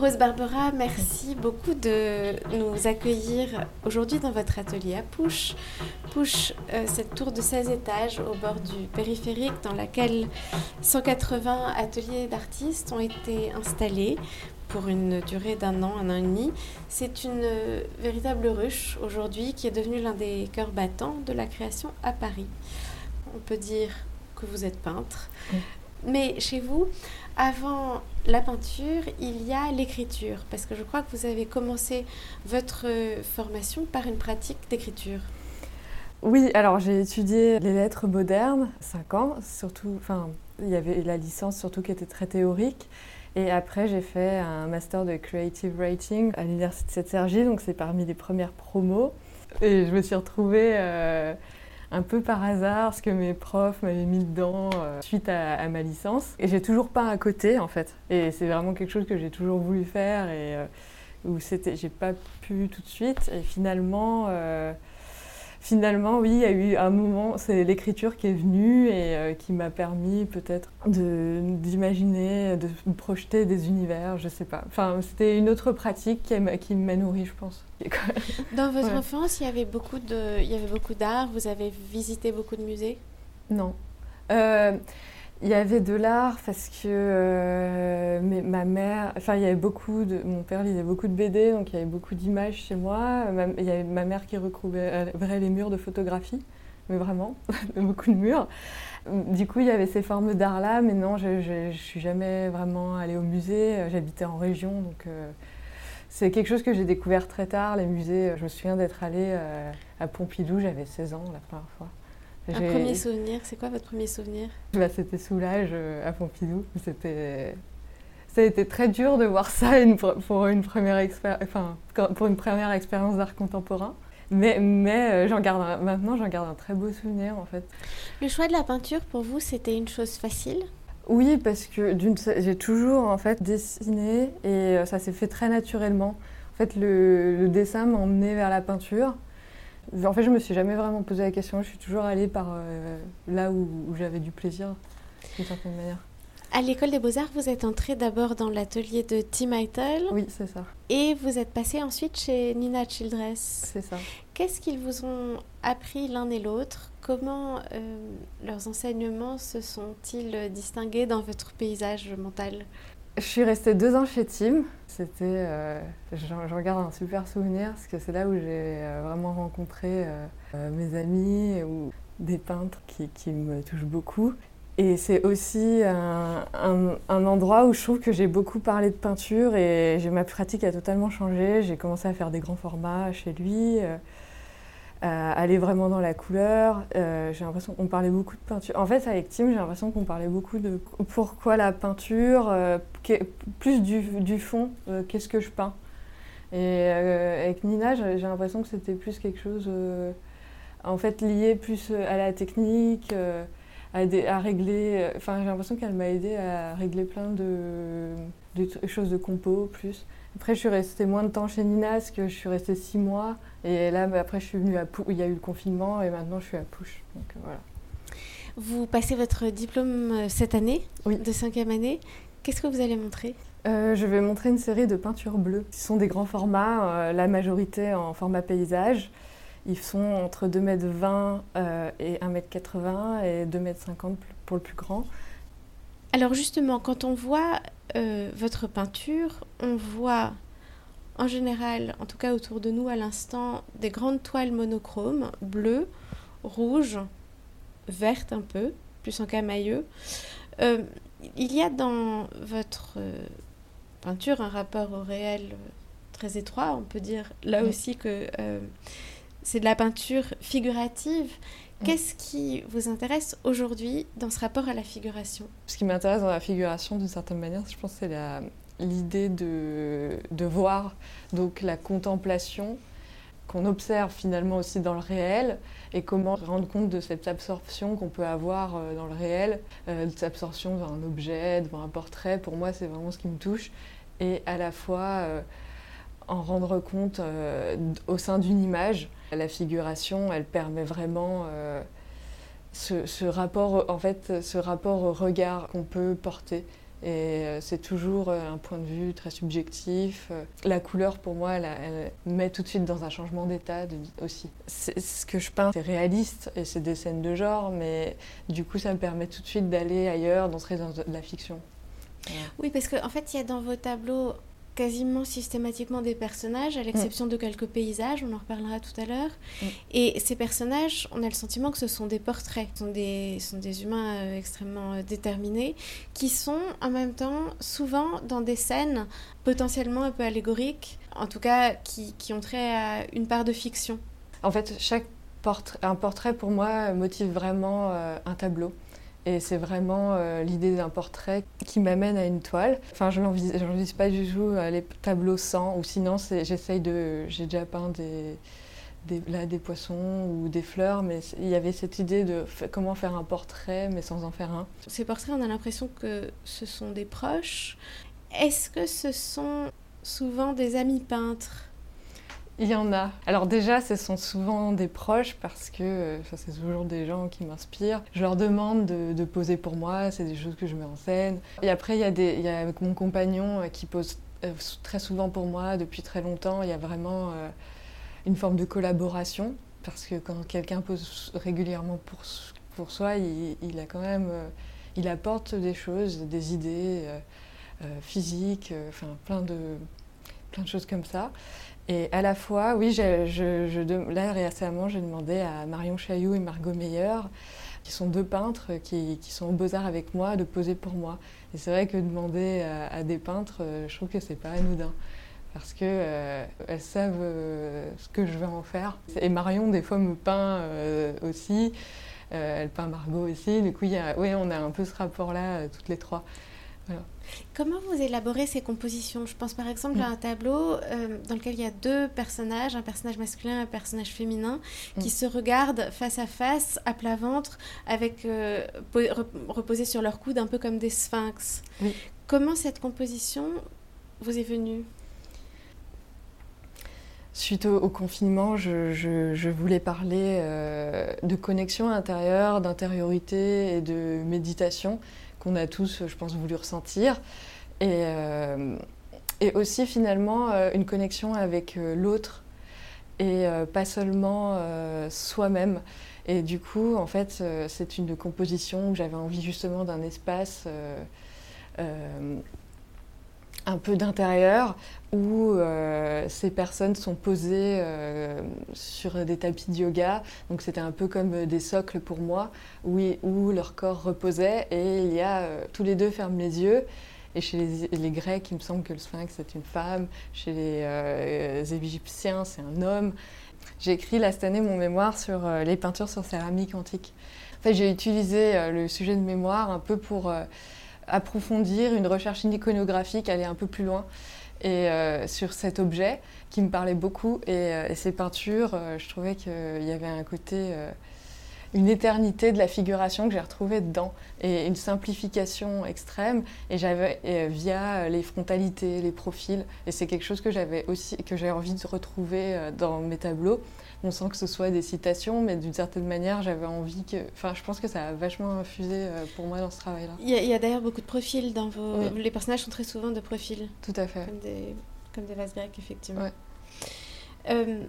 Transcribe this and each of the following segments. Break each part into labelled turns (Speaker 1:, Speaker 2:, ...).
Speaker 1: Rose Barbara, merci beaucoup de nous accueillir aujourd'hui dans votre atelier à Pouche. Pouche, euh, cette tour de 16 étages au bord du périphérique dans laquelle 180 ateliers d'artistes ont été installés pour une durée d'un an, un an et demi. C'est une véritable ruche aujourd'hui qui est devenue l'un des cœurs battants de la création à Paris. On peut dire que vous êtes peintre. Mais chez vous, avant la peinture, il y a l'écriture, parce que je crois que vous avez commencé votre formation par une pratique d'écriture.
Speaker 2: Oui, alors j'ai étudié les lettres modernes, 5 ans, surtout, enfin, il y avait la licence surtout qui était très théorique. Et après, j'ai fait un master de creative writing à l'université de Cergy, donc c'est parmi les premières promos. Et je me suis retrouvée euh, un peu par hasard, parce que mes profs m'avaient mis dedans euh, suite à, ma licence. Et j'ai toujours peint à côté, en fait. Et c'est vraiment quelque chose que j'ai toujours voulu faire et euh, où c'était, j'ai pas pu tout de suite. Et finalement, euh, finalement, oui, il y a eu un moment, c'est l'écriture qui est venue et euh, qui m'a permis peut-être d'imaginer, de, projeter des univers, je sais pas. Enfin, c'était une autre pratique qui m'a nourrie, je pense.
Speaker 1: Dans votre enfance, il y avait beaucoup de, il y avait beaucoup d'art. Vous avez visité beaucoup de musées?
Speaker 2: Non. Euh, il y avait de l'art parce que euh, ma mère, enfin il y avait beaucoup de, mon père lisait beaucoup de BD, donc il y avait beaucoup d'images chez moi. il y avait ma mère qui recouvrait les murs de photographie, mais vraiment, beaucoup de murs. Du coup, il y avait ces formes d'art-là, mais non, je ne suis jamais vraiment allée au musée. J'habitais en région, donc euh, c'est quelque chose que j'ai découvert très tard, les musées. Je me souviens d'être allée euh, à Pompidou, j'avais 16 ans la première fois.
Speaker 1: Un premier souvenir, c'est quoi votre premier souvenir?
Speaker 2: Bah, C'était Soulage euh, à Pompidou. C'était... Ça a été très dur de voir ça pour, une première enfin, pour une première expérience d'art contemporain. Mais, mais euh, j'en garde maintenant, j'en garde un très beau souvenir en fait.
Speaker 1: Le choix de la peinture, pour vous, c'était une chose facile?
Speaker 2: Oui, parce que j'ai toujours en fait dessiné et euh, ça s'est fait très naturellement. En fait, le, le dessin m'a emmené vers la peinture. En fait, je me suis jamais vraiment posé la question. Je suis toujours allée par euh, là où, j'avais du plaisir, d'une certaine manière.
Speaker 1: À l'école des beaux-arts, vous êtes entrée d'abord dans l'atelier de Tim Eitel.
Speaker 2: Oui, c'est ça.
Speaker 1: Et vous êtes passée ensuite chez Nina Childress.
Speaker 2: C'est ça.
Speaker 1: Qu'est-ce qu'ils vous ont appris l'un et l'autre? Comment euh, leurs enseignements se sont-ils distingués dans votre paysage mental?
Speaker 2: Je suis restée deux ans chez Tim. C'était, euh, j'en garde un super souvenir parce que c'est là où j'ai euh, vraiment rencontré euh, mes amis ou des peintres qui, me touchent beaucoup. Et c'est aussi un, un, endroit où je trouve que j'ai beaucoup parlé de peinture et ma pratique a totalement changé. J'ai commencé à faire des grands formats chez lui aller vraiment dans la couleur. Euh, j'ai l'impression qu'on parlait beaucoup de peinture. En fait, avec Tim, j'ai l'impression qu'on parlait beaucoup de pourquoi la peinture, euh, plus du, fond, euh, qu'est-ce que je peins. Et avec Nina, j'ai l'impression que c'était plus quelque chose, en fait, lié plus à la technique, à, régler. Enfin, j'ai l'impression qu'elle m'a aidé à régler plein de, de choses de compo plus. Après, je suis restée moins de temps chez Nina parce que je suis restée six mois. Et là, bah, après, je suis venue à Pou il y a eu le confinement et maintenant, je suis à Pouche. Donc, euh, voilà.
Speaker 1: Vous passez votre diplôme euh, cette année,
Speaker 2: oui.
Speaker 1: de cinquième année. Qu'est-ce que vous allez montrer?
Speaker 2: Euh, Je vais montrer une série de peintures bleues. Ce sont des grands formats, la majorité en format paysage. Ils sont entre 2,20 m et 1,80 m et 2,50 m pour le plus grand.
Speaker 1: Alors justement, quand on voit euh, votre peinture, on voit en général, en tout cas autour de nous à l'instant, des grandes toiles monochromes, bleues, rouges, vertes un peu, plus en camailleux. Euh, il y a dans votre euh, peinture un rapport au réel très étroit, on peut dire là aussi que c'est de la peinture figurative. Qu'est-ce qui vous intéresse aujourd'hui dans ce rapport à la figuration?
Speaker 2: Ce qui m'intéresse dans la figuration, d'une certaine manière, je pense, c'est l'idée de, de, voir donc la contemplation qu'on observe finalement aussi dans le réel et comment rendre compte de cette absorption qu'on peut avoir euh, dans le réel, euh, cette absorption devant un objet, devant un portrait. Pour moi, c'est vraiment ce qui me touche. Et à la fois euh, en rendre compte au sein d'une image la figuration, elle permet vraiment euh, ce, rapport, en fait, ce rapport au regard qu'on peut porter Et euh, c'est toujours euh, un point de vue très subjectif. La couleur, pour moi, elle, met tout de suite dans un changement d'état aussi. Ce que je peins, c'est réaliste et c'est des scènes de genre, mais du coup, ça me permet tout de suite d'aller ailleurs, d'entrer dans de la fiction.
Speaker 1: Oui, parce qu'en en fait, il y a dans vos tableaux quasiment systématiquement des personnages, à l'exception de quelques paysages, on en reparlera tout à l'heure.
Speaker 2: Mm.
Speaker 1: Et ces personnages, on a le sentiment que ce sont des portraits, ce sont des, ce sont des humains euh, extrêmement euh, déterminés, qui sont en même temps souvent dans des scènes potentiellement un peu allégoriques, en tout cas qui, qui ont trait à une part de fiction.
Speaker 2: En fait, chaque portrait, un portrait pour moi motive vraiment euh, un tableau. Et c'est vraiment euh, l'idée d'un portrait qui m'amène à une toile. Enfin, je n'envisage pas du tout euh, les tableaux sans, ou sinon j'essaye de. J'ai déjà peint des, là, des poissons ou des fleurs, mais il y avait cette idée de comment faire un portrait, mais sans en faire un.
Speaker 1: Ces portraits, on a l'impression que ce sont des proches. Est-ce que ce sont souvent des amis peintres?
Speaker 2: Il y en a. Alors déjà, ce sont souvent des proches parce que euh, c'est toujours des gens qui m'inspirent. Je leur demande de, poser pour moi, c'est des choses que je mets en scène. Et après, il y a, des, mon compagnon euh, qui pose euh, très souvent pour moi depuis très longtemps. Il y a vraiment euh, une forme de collaboration parce que quand quelqu'un pose régulièrement pour, pour soi, il, il a quand même, il apporte des choses, des idées physiques, enfin plein de, plein de choses comme ça. Et à la fois, oui, là récemment, j'ai demandé à Marion Chailloux et Margot Meyer, qui sont deux peintres qui, sont au Beaux-Arts avec moi, de poser pour moi. Et c'est vrai que demander à, à des peintres, euh, je trouve que c'est pas anodin. Parce que euh, savent euh, ce que je vais en faire. Et Marion, des fois, me peint euh, aussi. Euh, elle peint Margot aussi. Du coup, y a, oui, on a un peu ce rapport-là, euh, toutes les trois.
Speaker 1: Comment vous élaborez ces compositions? Je pense par exemple à
Speaker 2: Mm.
Speaker 1: un tableau euh, dans lequel il y a deux personnages, un personnage masculin et un personnage féminin, qui
Speaker 2: Mm.
Speaker 1: se regardent face à face, à plat ventre, avec euh, po- rep- reposés sur leurs coudes, un peu comme des sphinx. Comment cette composition vous est venue?
Speaker 2: Suite au, au confinement, je, je- je voulais parler euh, de connexion intérieure, d'intériorité et de méditation qu'on a tous, je pense, voulu ressentir. Et, euh, aussi finalement euh, une connexion avec euh, l'autre et pas seulement soi-même. Et du coup, en fait, c'est une composition où j'avais envie justement d'un espace un peu d'intérieur où euh, ces personnes sont posées euh, sur des tapis de yoga. Donc c'était un peu comme des socles pour moi, où, où leur corps reposait. Et il y a euh, tous les deux ferment les yeux. Et chez les, les Grecs, il me semble que le sphinx c'est une femme. Chez les euh, Égyptiens, c'est un homme. J'ai écrit là cette année mon mémoire sur euh, les peintures sur céramique antique. En fait, j'ai utilisé euh, le sujet de mémoire un peu pour euh, approfondir une recherche iconographique, aller un peu plus loin et euh, sur cet objet qui me parlait beaucoup. Et, euh, et ces peintures, euh, je trouvais qu'il y avait un côté, euh, une éternité de la figuration que j'ai retrouvée dedans et une simplification extrême. Et j'avais euh, via les frontalités, les profils. Et c'est quelque chose que j'avais aussi, que j'ai envie de retrouver euh, dans mes tableaux. On sent que ce soit des citations, mais d'une certaine manière, j'avais envie que. Enfin, je pense que ça a vachement infusé euh, pour moi dans ce travail-là.
Speaker 1: Il y a, d'ailleurs beaucoup de profils dans vos...
Speaker 2: Oui.
Speaker 1: Les personnages sont très souvent de profils,
Speaker 2: Tout à fait.
Speaker 1: comme des, comme des vases grecs, effectivement.
Speaker 2: Ouais.
Speaker 1: Euh,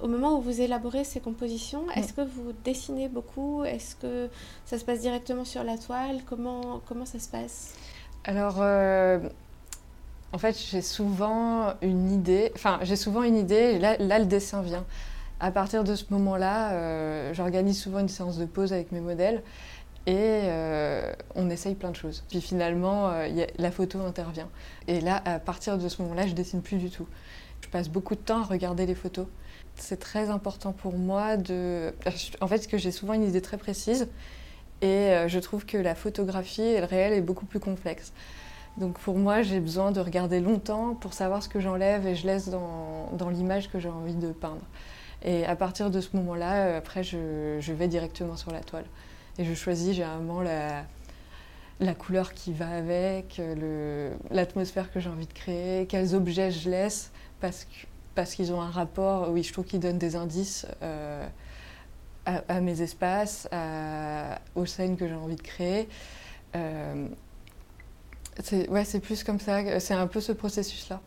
Speaker 1: au moment où vous élaborez ces compositions, est-ce que vous dessinez beaucoup? Est-ce que ça se passe directement sur la toile? Comment, comment ça se passe?
Speaker 2: Alors, euh, en fait, j'ai souvent une idée. Enfin, j'ai souvent une idée, et là, là, le dessin vient. À partir de ce moment-là, euh, j'organise souvent une séance de pause avec mes modèles et euh, on essaye plein de choses. Puis finalement, euh, y a- la photo intervient. Et là, à partir de ce moment-là, je dessine plus du tout. Je passe beaucoup de temps à regarder les photos. C'est très important pour moi de. En fait, que j'ai souvent une idée très précise et euh, je trouve que la photographie et le réel est beaucoup plus complexe. Donc pour moi, j'ai besoin de regarder longtemps pour savoir ce que j'enlève et je laisse dans, l'image que j'ai envie de peindre. Et à partir de ce moment-là, euh, après, je, vais directement sur la toile. Et je choisis généralement la, la couleur qui va avec, euh, l'atmosphère que j'ai envie de créer, quels objets je laisse, parce que- parce qu'ils ont un rapport, oui, je trouve qu'ils donnent des indices euh, à, à mes espaces, à- aux scènes que j'ai envie de créer. Euh, Ouais, c'est plus comme ça, c'est un peu ce processus-là.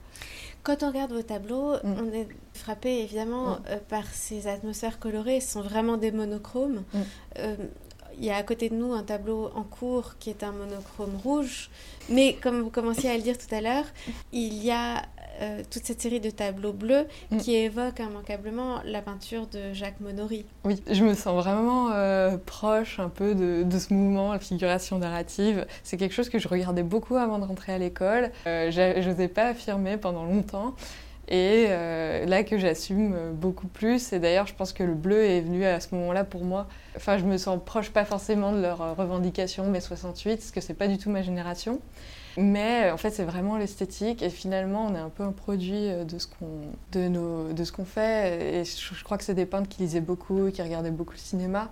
Speaker 1: Quand on regarde vos tableaux, mm. on est frappé évidemment mm. euh, par ces atmosphères colorées. Ce sont vraiment des monochromes. Mm. Euh, il y a à côté de nous un tableau en cours qui est un monochrome rouge. Mais comme vous commenciez à le dire tout à l'heure, il y a euh, toute cette série de tableaux bleus mm. qui évoquent immanquablement la peinture de Jacques Monory.
Speaker 2: Oui, je me sens vraiment euh, proche un peu de, ce mouvement, la figuration narrative. C'est quelque chose que je regardais beaucoup avant de rentrer à l'école. Euh, je n'osais pas affirmer pendant longtemps. Et là que j'assume beaucoup plus, et d'ailleurs je pense que le bleu est venu à ce moment-là pour moi. Enfin, je me sens proche pas forcément de leur revendication mai 68, parce que c'est pas du tout ma génération. Mais en fait, c'est vraiment l'esthétique. Et finalement, on est un peu un produit euh, de ce qu'on, de nos, de ce qu'on fait. Et je, crois que c'est des peintres qui lisaient beaucoup, qui regardaient beaucoup le cinéma.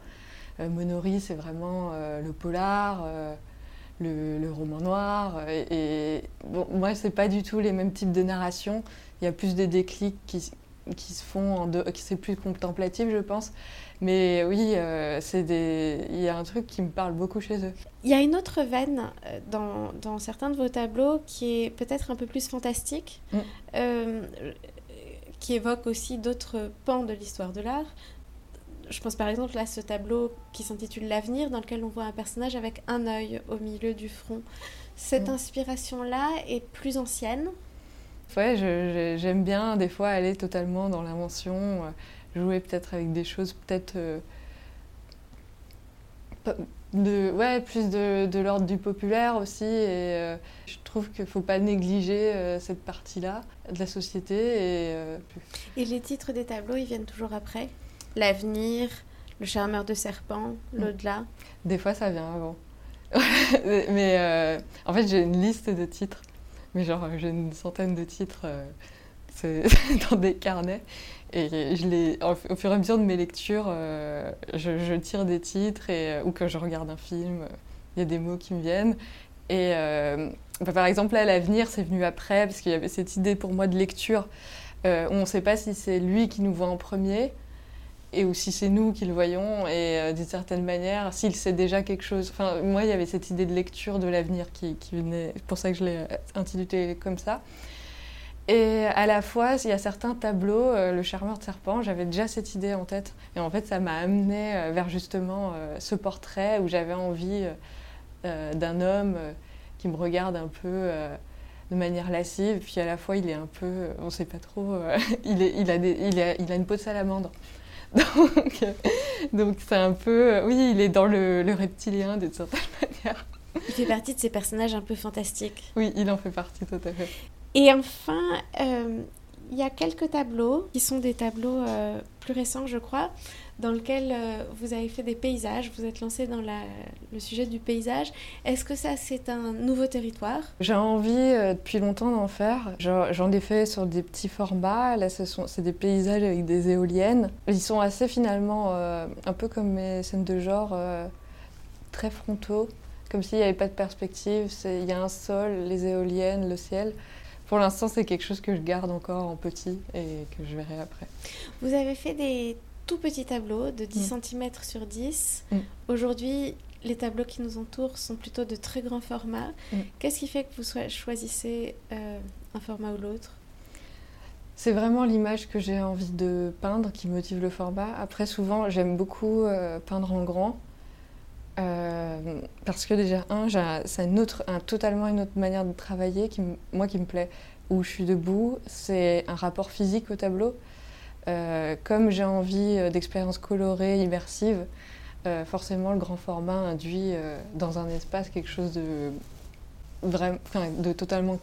Speaker 2: Euh, Monory, c'est vraiment euh, le polar, le, roman noir. Et, bon, moi, c'est pas du tout les mêmes types de narration. Il y a plus des déclics qui, qui se font en deux, c'est plus contemplatif, je pense. Mais oui, euh, c'est des... il y a un truc qui me parle beaucoup chez eux.
Speaker 1: Il y a une autre veine euh, dans, dans certains de vos tableaux qui est peut-être un peu plus fantastique, mm. euh, qui évoque aussi d'autres pans de l'histoire de l'art. Je pense par exemple à ce tableau qui s'intitule L'avenir, dans lequel on voit un personnage avec un œil au milieu du front. Cette mm. inspiration-là est plus ancienne.
Speaker 2: Ouais, j'aime bien des fois aller totalement dans l'invention jouer peut-être avec des choses peut-être euh, de ouais plus de, de l'ordre du populaire aussi et euh, je trouve qu'il faut pas négliger euh, cette partie là de la société et
Speaker 1: et les titres des tableaux ils viennent toujours après? L'avenir le charmeur de serpent mm. l'au-delà?
Speaker 2: Des fois ça vient avant. Mais en fait j'ai une liste de titres mais genre j'ai une centaine de titres dans des carnets et je les, au fur et à mesure de mes lectures, euh, je, tire des titres et, euh, ou que je regarde un film, il y a des mots qui me viennent. Et euh, bah, par exemple, là, l'avenir, c'est venu après, parce qu'il y avait cette idée pour moi de lecture. on ne sait pas si c'est lui qui nous voit en premier et ou si c'est nous qui le voyons. Et d'une certaine manière, s'il sait déjà quelque chose. Enfin, moi, il y avait cette idée de lecture de l'avenir qui, venait. C'est pour ça que je l'ai intitulé comme ça. Et à la fois, il y a certains tableaux, euh, le charmeur de serpent, j'avais déjà cette idée en tête. Et en fait, ça m'a amené euh, vers justement euh, ce portrait où j'avais envie d'un homme qui me regarde un peu de manière lascive. Puis à la fois, il est un peu, on ne sait pas trop, il, a, il, a une peau de salamandre. Donc, donc c'est un peu, oui, il est dans le, le reptilien d'une certaine manière.
Speaker 1: Il fait partie de ces personnages un peu fantastiques.
Speaker 2: Oui, il en fait partie tout à fait.
Speaker 1: Et enfin, euh, il y a quelques tableaux qui sont des tableaux euh, plus récents, je crois, dans lesquels euh, vous avez fait des paysages, vous êtes lancé dans le sujet du paysage. Est-ce que ça, c'est un nouveau territoire?
Speaker 2: J'ai envie depuis longtemps d'en faire. J'en ai fait sur des petits formats. Là, c'est des paysages avec des éoliennes. Ils sont assez finalement, un peu comme mes scènes de genre, très frontaux, comme s'il n'y avait pas de perspective. Il y a un sol, les éoliennes, le ciel. Pour l'instant, c'est quelque chose que je garde encore en petit et que je verrai après.
Speaker 1: Vous avez fait des tout petits tableaux de 10 cm mm. sur 10. Mm. Aujourd'hui, les tableaux qui nous entourent sont plutôt de très grands formats. Mm. Qu'est-ce qui fait que vous choisissez euh, un format ou l'autre?
Speaker 2: C'est vraiment l'image que j'ai envie de peindre qui motive le format. Après, souvent, j'aime beaucoup euh, peindre en grand. Euh, parce que déjà, un, c'est une autre, totalement une autre manière de travailler, qui, moi qui me plaît, où je suis debout, c'est un rapport physique au tableau. Euh, comme j'ai envie euh, d'expériences colorées, immersives, forcément le grand format induit dans un espace quelque chose de, vraiment, de totalement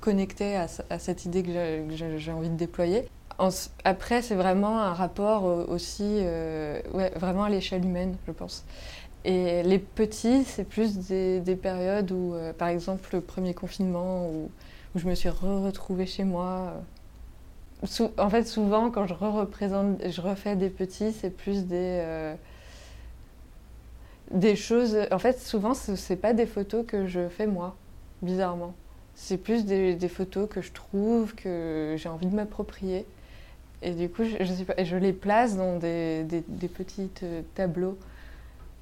Speaker 2: connecté à, cette idée que j'ai envie de déployer. après, c'est vraiment un rapport aussi, ouais, vraiment à l'échelle humaine, je pense. Et les petits, c'est plus des, périodes où, euh, par exemple, le premier confinement, où, je me suis retrouvée chez moi. en fait, souvent, quand je représente, je refais des petits, c'est plus des, euh, des choses. En fait, souvent, ce n'est pas des photos que je fais moi, bizarrement. C'est plus des, photos que je trouve, que j'ai envie de m'approprier. Et du coup, je, les place dans des, des, des petits euh, tableaux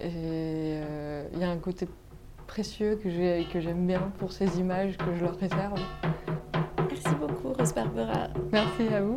Speaker 2: et euh, il y a un côté précieux que j'aime bien pour ces images que je leur réserve.
Speaker 1: Merci beaucoup Rose Barbara.
Speaker 2: Merci à vous.